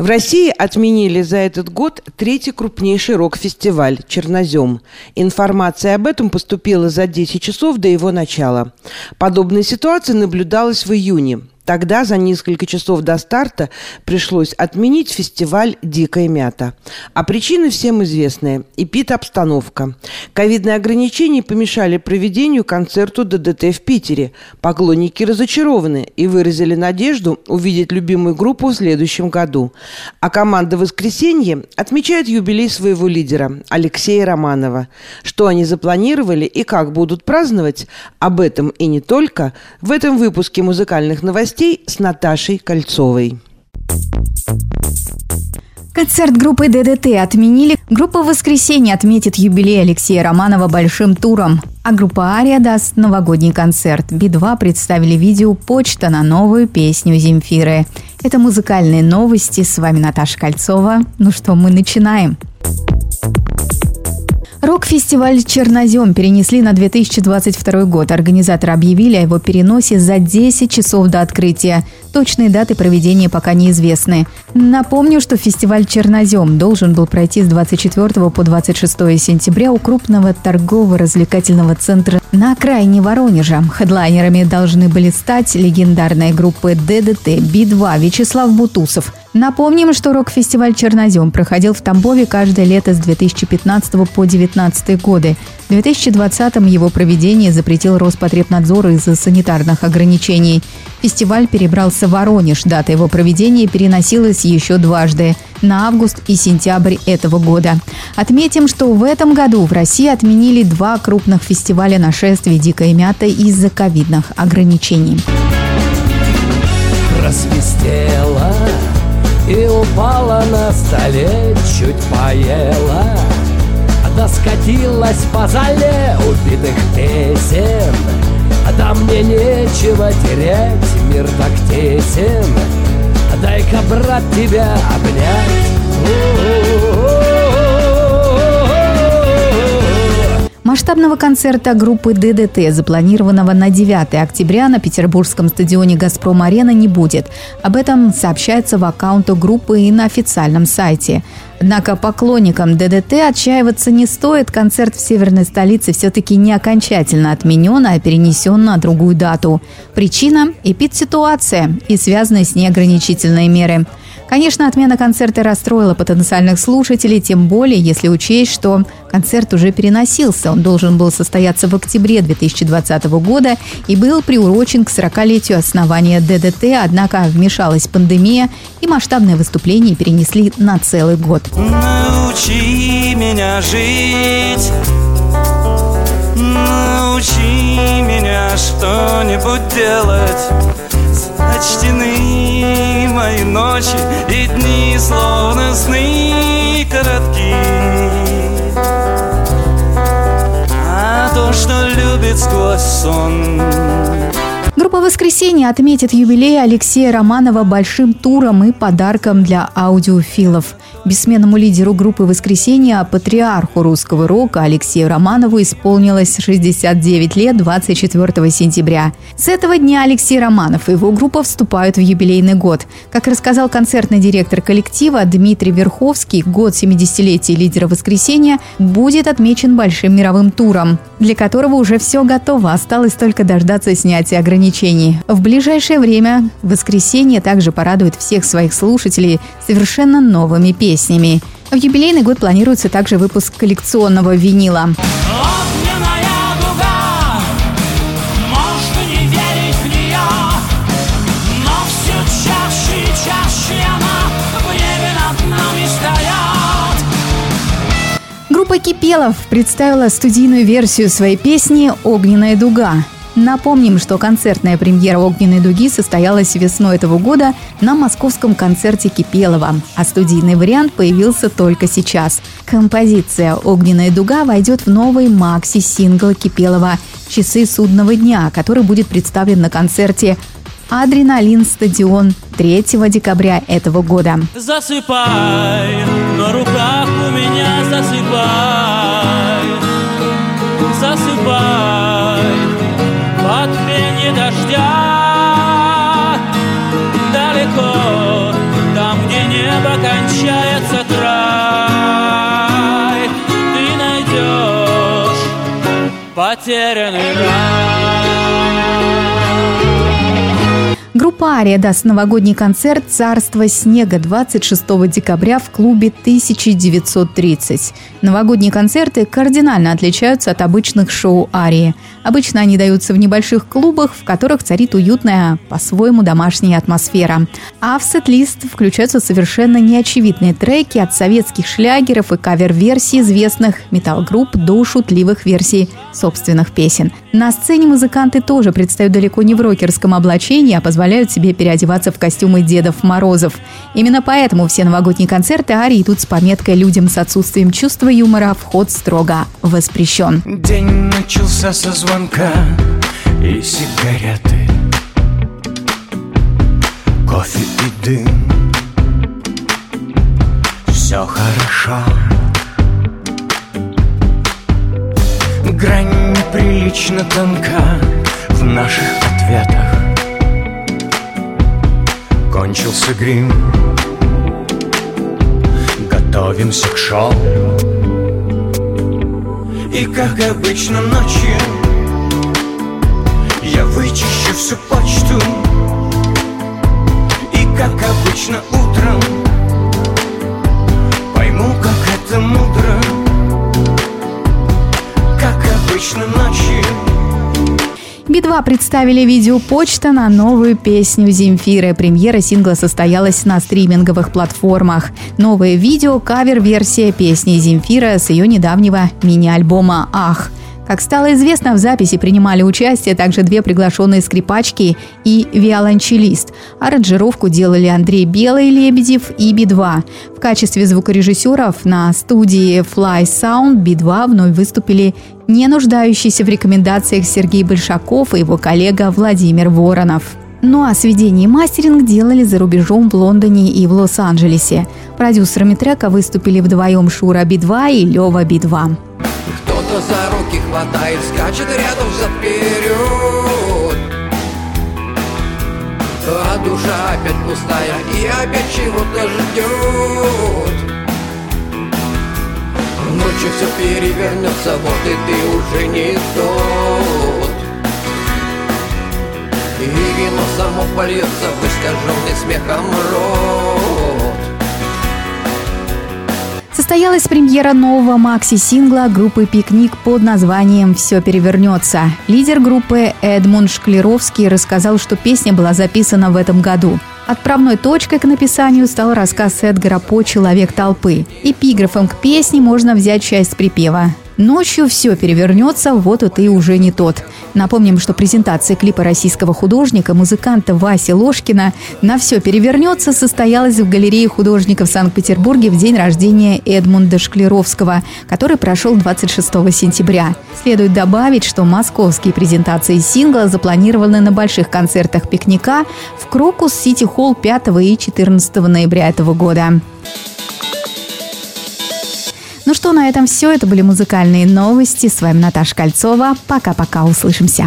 В России отменили за этот год третий крупнейший рок-фестиваль «Чернозем». Информация об этом поступила за 10 часов до его начала. Подобная ситуация наблюдалась в июне. Тогда за несколько часов до старта пришлось отменить фестиваль «Дикая мята». А причины всем известные – эпид-обстановка. Ковидные ограничения помешали проведению концерту ДДТ в Питере. Поклонники разочарованы и выразили надежду увидеть любимую группу в следующем году. А команда «Воскресенье» отмечает юбилей своего лидера – Алексея Романова. Что они запланировали и как будут праздновать – об этом и не только – в этом выпуске музыкальных новостей новостей с Наташей Кольцовой. Концерт группы ДДТ отменили. Группа «Воскресенье» отметит юбилей Алексея Романова большим туром. А группа «Ария» даст новогодний концерт. Би-2 представили видео «Почта» на новую песню Земфиры. Это музыкальные новости. С вами Наташа Кольцова. Ну что, мы начинаем. Рок-фестиваль «Чернозем» перенесли на 2022 год. Организаторы объявили о его переносе за 10 часов до открытия. Точные даты проведения пока неизвестны. Напомню, что фестиваль «Чернозем» должен был пройти с 24 по 26 сентября у крупного торгово-развлекательного центра на окраине Воронежа. Хедлайнерами должны были стать легендарные группы ДДТ, Би-2, Вячеслав Бутусов. Напомним, что рок-фестиваль «Чернозем» проходил в Тамбове каждое лето с 2015 по 2019 годы. В 2020-м его проведение запретил Роспотребнадзор из-за санитарных ограничений. Фестиваль перебрался в Воронеж. Дата его проведения переносилась еще дважды – на август и сентябрь этого года. Отметим, что в этом году в России отменили два крупных фестиваля нашествия «Дикая мята» из-за ковидных ограничений. Просвистела и упала на столе, чуть поела. Да скатилась по зале убитых песен. Да мне нечего терять, мир так тесен. Дай-ка, брат, тебя обнять Масштабного концерта группы ДДТ, запланированного на 9 октября на петербургском стадионе «Газпром-арена» не будет. Об этом сообщается в аккаунту группы и на официальном сайте. Однако поклонникам ДДТ отчаиваться не стоит. Концерт в северной столице все-таки не окончательно отменен, а перенесен на другую дату. Причина – эпид-ситуация и связанные с ней ограничительные меры – Конечно, отмена концерта расстроила потенциальных слушателей, тем более, если учесть, что концерт уже переносился. Он должен был состояться в октябре 2020 года и был приурочен к 40-летию основания ДДТ, однако вмешалась пандемия, и масштабное выступление перенесли на целый год. Научи меня жить Научи меня что-нибудь делать Сочтены мои ночи и дни, словно сны коротки. А то, что любит сквозь сон Группа «Воскресенье» отметит юбилей Алексея Романова большим туром и подарком для аудиофилов. Бессменному лидеру группы «Воскресенье», патриарху русского рока Алексею Романову исполнилось 69 лет 24 сентября. С этого дня Алексей Романов и его группа вступают в юбилейный год. Как рассказал концертный директор коллектива Дмитрий Верховский, год 70-летия лидера «Воскресенья» будет отмечен большим мировым туром, для которого уже все готово, осталось только дождаться снятия ограничений. В ближайшее время «Воскресенье» также порадует всех своих слушателей совершенно новыми песнями песнями. В юбилейный год планируется также выпуск коллекционного винила. Группа Кипелов представила студийную версию своей песни «Огненная дуга». Напомним, что концертная премьера «Огненной дуги» состоялась весной этого года на московском концерте Кипелова, а студийный вариант появился только сейчас. Композиция «Огненная дуга» войдет в новый макси-сингл Кипелова «Часы судного дня», который будет представлен на концерте «Адреналин стадион» 3 декабря этого года. Засыпай, на руках у меня засыпай, засыпай Группа «Ария» даст новогодний концерт «Царство снега» 26 декабря в клубе 1930. Новогодние концерты кардинально отличаются от обычных шоу «Арии». Обычно они даются в небольших клубах, в которых царит уютная, по-своему домашняя атмосфера. А в сет-лист включаются совершенно неочевидные треки от советских шлягеров и кавер-версий известных метал-групп до шутливых версий собственных песен. На сцене музыканты тоже предстают далеко не в рокерском облачении, а позволяют себе переодеваться в костюмы Дедов Морозов. Именно поэтому все новогодние концерты Ари идут с пометкой «Людям с отсутствием чувства юмора вход строго воспрещен». День начался со звонка и сигареты, кофе и дым. Все хорошо. Грань неприлично тонка в наших ответах кончился грим Готовимся к шоу И как обычно ночью вычищу всю почту И как обычно утром Пойму, как это мудро Как обычно ночью Би-2 представили видео «Почта» на новую песню Земфиры. Премьера сингла состоялась на стриминговых платформах. Новое видео – кавер-версия песни Земфира с ее недавнего мини-альбома «Ах». Как стало известно, в записи принимали участие также две приглашенные скрипачки и виолончелист. Аранжировку делали Андрей Белый Лебедев и Би-2. В качестве звукорежиссеров на студии Fly Sound Би-2 вновь выступили не нуждающийся в рекомендациях Сергей Большаков и его коллега Владимир Воронов. Ну а сведение и мастеринг делали за рубежом в Лондоне и в Лос-Анджелесе. Продюсерами трека выступили вдвоем Шура Би-2 и Лева Би-2 кто за руки хватает, скачет рядом взад-вперед А душа опять пустая и опять чего-то ждет Ночью все перевернется, вот и ты уже не тот. И вино само польется в искаженный смехом рот Состоялась премьера нового макси-сингла группы «Пикник» под названием «Все перевернется». Лидер группы Эдмунд Шклеровский рассказал, что песня была записана в этом году. Отправной точкой к написанию стал рассказ Эдгара По «Человек толпы». Эпиграфом к песне можно взять часть припева. Ночью все перевернется, вот и ты уже не тот. Напомним, что презентация клипа российского художника, музыканта Васи Ложкина «На все перевернется» состоялась в галерее художников в Санкт-Петербурге в день рождения Эдмунда Шклеровского, который прошел 26 сентября. Следует добавить, что московские презентации сингла запланированы на больших концертах пикника в Крокус Сити Холл 5 и 14 ноября этого года. Ну что, на этом все. Это были музыкальные новости. С вами Наташа Кольцова. Пока-пока. Услышимся.